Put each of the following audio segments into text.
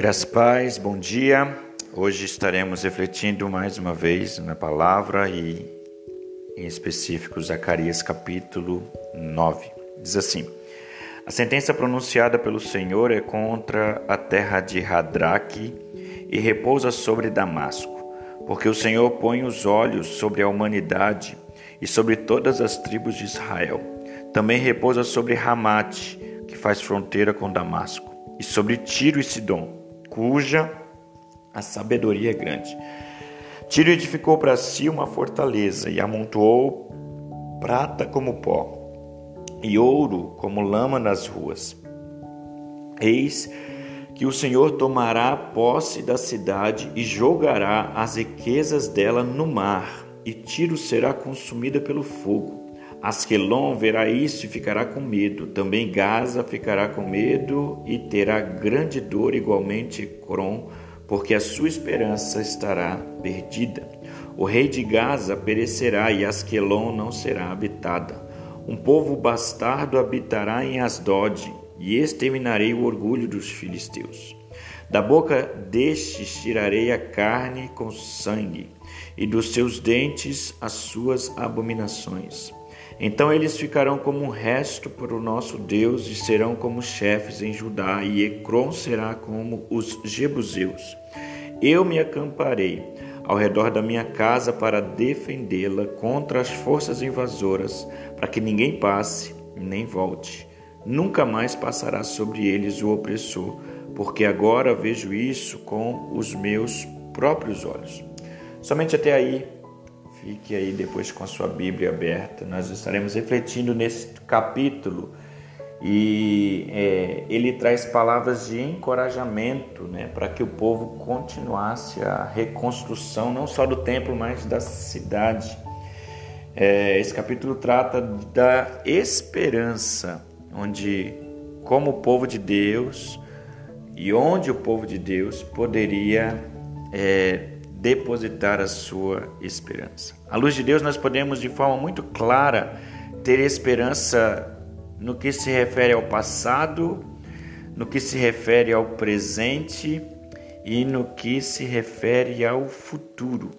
Graças paz, bom dia. Hoje estaremos refletindo mais uma vez na palavra e em específico Zacarias capítulo 9. Diz assim: A sentença pronunciada pelo Senhor é contra a terra de Hadraque e repousa sobre Damasco, porque o Senhor põe os olhos sobre a humanidade e sobre todas as tribos de Israel. Também repousa sobre Ramate, que faz fronteira com Damasco, e sobre Tiro e Sidom cuja a sabedoria é grande. Tiro edificou para si uma fortaleza e amontoou prata como pó e ouro como lama nas ruas. Eis que o Senhor tomará posse da cidade e jogará as riquezas dela no mar, e Tiro será consumida pelo fogo. Asquelon verá isso e ficará com medo. Também Gaza ficará com medo e terá grande dor, igualmente Crom, porque a sua esperança estará perdida. O rei de Gaza perecerá e Asquelon não será habitada. Um povo bastardo habitará em Asdod, e exterminarei o orgulho dos filisteus. Da boca destes tirarei a carne com sangue, e dos seus dentes as suas abominações. Então eles ficarão como resto para o nosso Deus e serão como chefes em Judá, e Ecrom será como os jebuseus. Eu me acamparei ao redor da minha casa para defendê-la contra as forças invasoras, para que ninguém passe nem volte. Nunca mais passará sobre eles o opressor, porque agora vejo isso com os meus próprios olhos. Somente até aí Fique aí depois com a sua Bíblia aberta. Nós estaremos refletindo nesse capítulo e é, ele traz palavras de encorajamento né, para que o povo continuasse a reconstrução não só do templo, mas da cidade. É, esse capítulo trata da esperança, onde, como povo de Deus e onde o povo de Deus poderia é, depositar a sua esperança. À luz de Deus, nós podemos de forma muito clara ter esperança no que se refere ao passado, no que se refere ao presente e no que se refere ao futuro.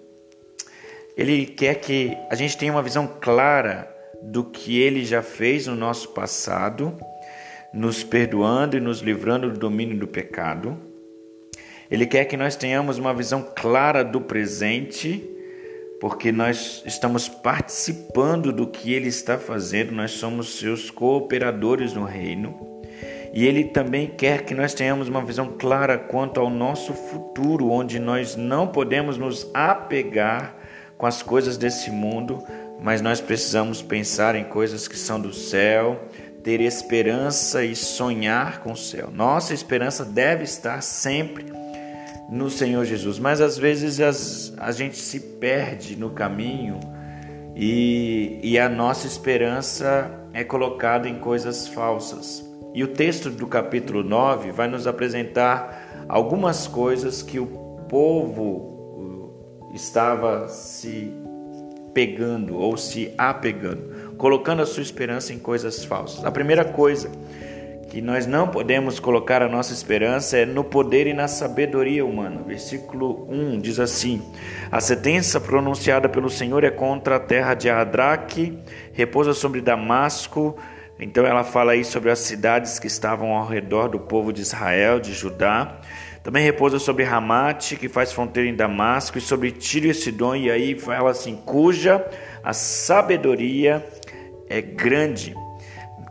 Ele quer que a gente tenha uma visão clara do que ele já fez no nosso passado, nos perdoando e nos livrando do domínio do pecado ele quer que nós tenhamos uma visão clara do presente, porque nós estamos participando do que ele está fazendo, nós somos seus cooperadores no reino. E ele também quer que nós tenhamos uma visão clara quanto ao nosso futuro, onde nós não podemos nos apegar com as coisas desse mundo, mas nós precisamos pensar em coisas que são do céu, ter esperança e sonhar com o céu. Nossa esperança deve estar sempre no Senhor Jesus. Mas às vezes as, a gente se perde no caminho e, e a nossa esperança é colocada em coisas falsas. E o texto do capítulo 9 vai nos apresentar algumas coisas que o povo uh, estava se pegando ou se apegando, colocando a sua esperança em coisas falsas. A primeira coisa que nós não podemos colocar a nossa esperança é no poder e na sabedoria humana. Versículo 1 diz assim: A sentença pronunciada pelo Senhor é contra a terra de Adraque, repousa sobre Damasco. Então ela fala aí sobre as cidades que estavam ao redor do povo de Israel, de Judá. Também repousa sobre Ramate, que faz fronteira em Damasco, e sobre Tiro e Sidom, e aí fala assim: cuja a sabedoria é grande.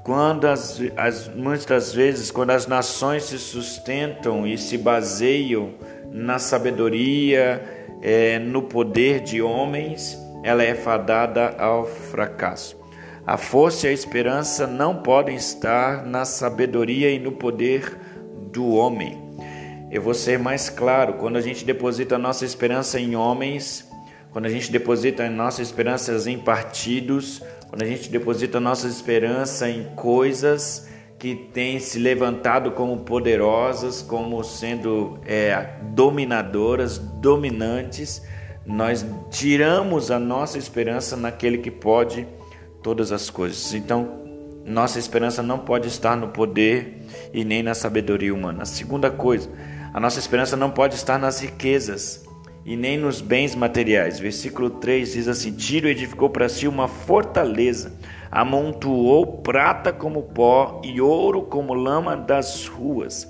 Quando as, as, muitas vezes, quando as nações se sustentam e se baseiam na sabedoria, é, no poder de homens, ela é fadada ao fracasso. A força e a esperança não podem estar na sabedoria e no poder do homem. Eu vou ser mais claro: quando a gente deposita a nossa esperança em homens, quando a gente deposita a nossa esperança em partidos, quando a gente deposita nossa esperança em coisas que têm se levantado como poderosas, como sendo é, dominadoras, dominantes, nós tiramos a nossa esperança naquele que pode todas as coisas. Então, nossa esperança não pode estar no poder e nem na sabedoria humana. A segunda coisa, A nossa esperança não pode estar nas riquezas e nem nos bens materiais. Versículo 3 diz assim: Tiro edificou para si uma fortaleza, amontoou prata como pó e ouro como lama das ruas.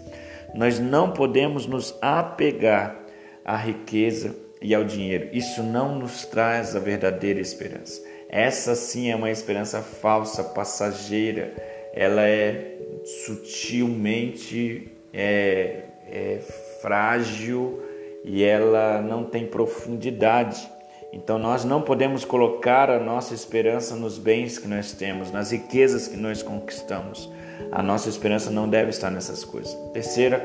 Nós não podemos nos apegar à riqueza e ao dinheiro. Isso não nos traz a verdadeira esperança. Essa sim é uma esperança falsa, passageira. Ela é sutilmente é, é frágil e ela não tem profundidade. Então nós não podemos colocar a nossa esperança nos bens que nós temos, nas riquezas que nós conquistamos. A nossa esperança não deve estar nessas coisas. Terceira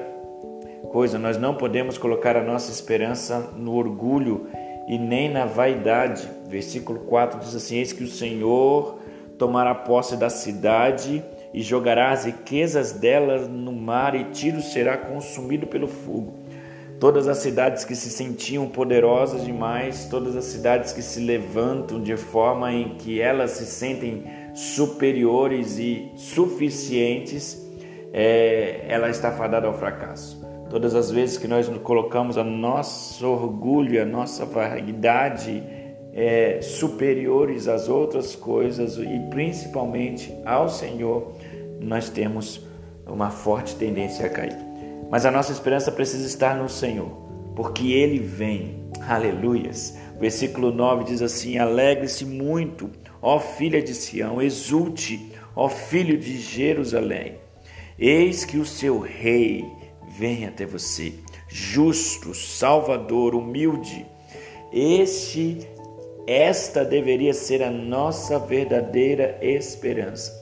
coisa, nós não podemos colocar a nossa esperança no orgulho e nem na vaidade. Versículo 4 diz assim: Eis que o Senhor tomará posse da cidade e jogará as riquezas dela no mar, e Tiro será consumido pelo fogo. Todas as cidades que se sentiam poderosas demais, todas as cidades que se levantam de forma em que elas se sentem superiores e suficientes, é, ela está fadada ao fracasso. Todas as vezes que nós colocamos a nosso orgulho, a nossa vaidade é, superiores às outras coisas e principalmente ao Senhor, nós temos uma forte tendência a cair. Mas a nossa esperança precisa estar no Senhor, porque Ele vem. Aleluias. Versículo 9 diz assim: Alegre-se muito, ó filha de Sião, exulte, ó filho de Jerusalém. Eis que o seu rei vem até você, justo, salvador, humilde. Este esta deveria ser a nossa verdadeira esperança.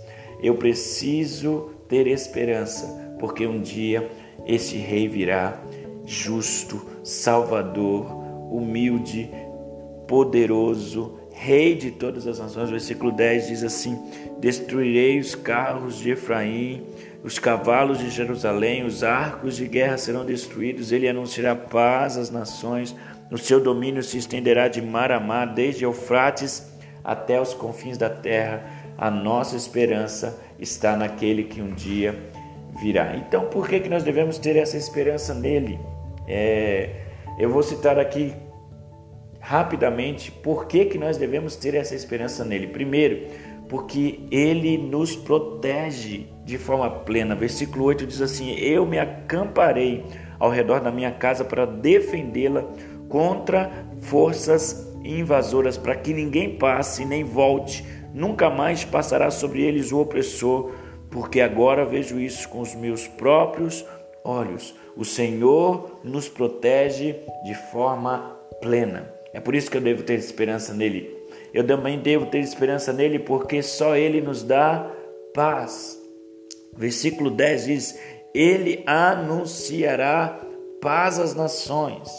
Eu preciso ter esperança, porque um dia esse rei virá justo, salvador, humilde, poderoso, rei de todas as nações. Versículo 10 diz assim: Destruirei os carros de Efraim, os cavalos de Jerusalém, os arcos de guerra serão destruídos. Ele anunciará paz às nações. No seu domínio se estenderá de mar a mar, desde Eufrates até os confins da terra. A nossa esperança está naquele que um dia virá. Então, por que, que nós devemos ter essa esperança nele? É, eu vou citar aqui rapidamente por que, que nós devemos ter essa esperança nele. Primeiro, porque ele nos protege de forma plena. Versículo 8 diz assim: Eu me acamparei ao redor da minha casa para defendê-la contra forças invasoras, para que ninguém passe nem volte. Nunca mais passará sobre eles o opressor porque agora vejo isso com os meus próprios olhos. O Senhor nos protege de forma plena. É por isso que eu devo ter esperança nele. Eu também devo ter esperança nele porque só ele nos dá paz. Versículo 10 diz: Ele anunciará paz às nações.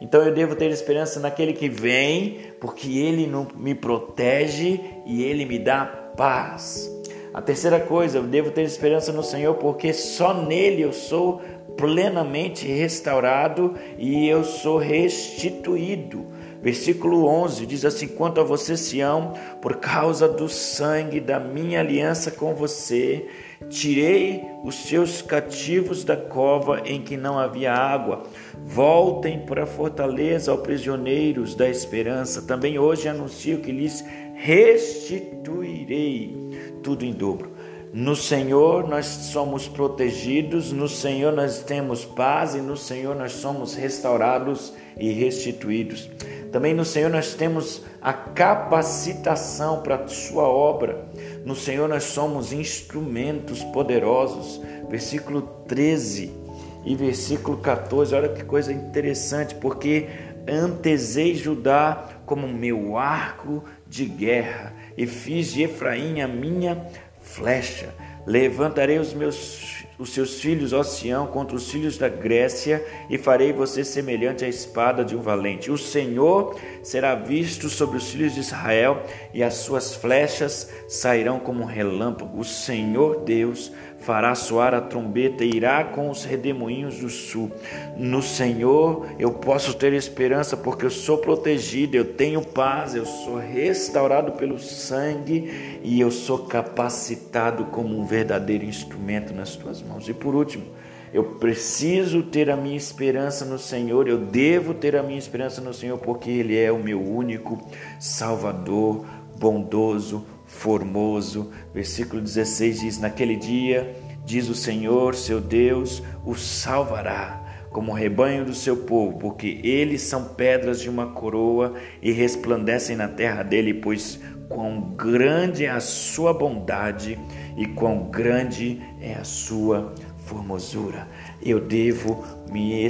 Então eu devo ter esperança naquele que vem, porque ele me protege e ele me dá paz. A terceira coisa, eu devo ter esperança no Senhor, porque só nele eu sou plenamente restaurado e eu sou restituído. Versículo 11 diz assim: Quanto a você, Sião, por causa do sangue da minha aliança com você, tirei os seus cativos da cova em que não havia água. Voltem para a fortaleza, ó prisioneiros da esperança. Também hoje anuncio que lhes restituirei tudo em dobro. No Senhor nós somos protegidos, no Senhor nós temos paz e no Senhor nós somos restaurados e restituídos. Também no Senhor nós temos a capacitação para a sua obra. No Senhor nós somos instrumentos poderosos. Versículo 13 e versículo 14. Olha que coisa interessante, porque antesei Judá como meu arco de guerra e fiz de Efraim a minha flecha. Levantarei os meus os seus filhos, ó Sião, contra os filhos da Grécia, e farei você semelhante à espada de um valente. O Senhor será visto sobre os filhos de Israel, e as suas flechas sairão como um relâmpago. O Senhor Deus fará soar a trombeta e irá com os redemoinhos do sul. No Senhor eu posso ter esperança porque eu sou protegido, eu tenho paz, eu sou restaurado pelo sangue e eu sou capacitado como um verdadeiro instrumento nas tuas E por último, Eu preciso ter a minha esperança no Senhor, eu devo ter a minha esperança no Senhor, porque Ele é o meu único Salvador, bondoso, formoso. Versículo 16 diz: Naquele dia, diz o Senhor, seu Deus, o salvará como rebanho do seu povo, porque eles são pedras de uma coroa e resplandecem na terra dele, pois quão grande é a sua bondade e quão grande é a sua formosura. Eu devo me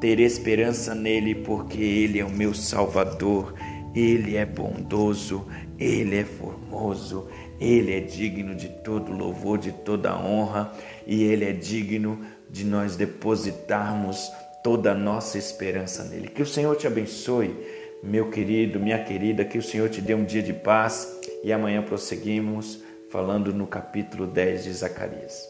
ter esperança nele, porque ele é o meu Salvador, ele é bondoso, ele é formoso, ele é digno de todo louvor, de toda honra, e ele é digno de nós depositarmos toda a nossa esperança nele. Que o Senhor te abençoe, meu querido, minha querida, que o Senhor te dê um dia de paz e amanhã prosseguimos falando no capítulo 10 de Zacarias.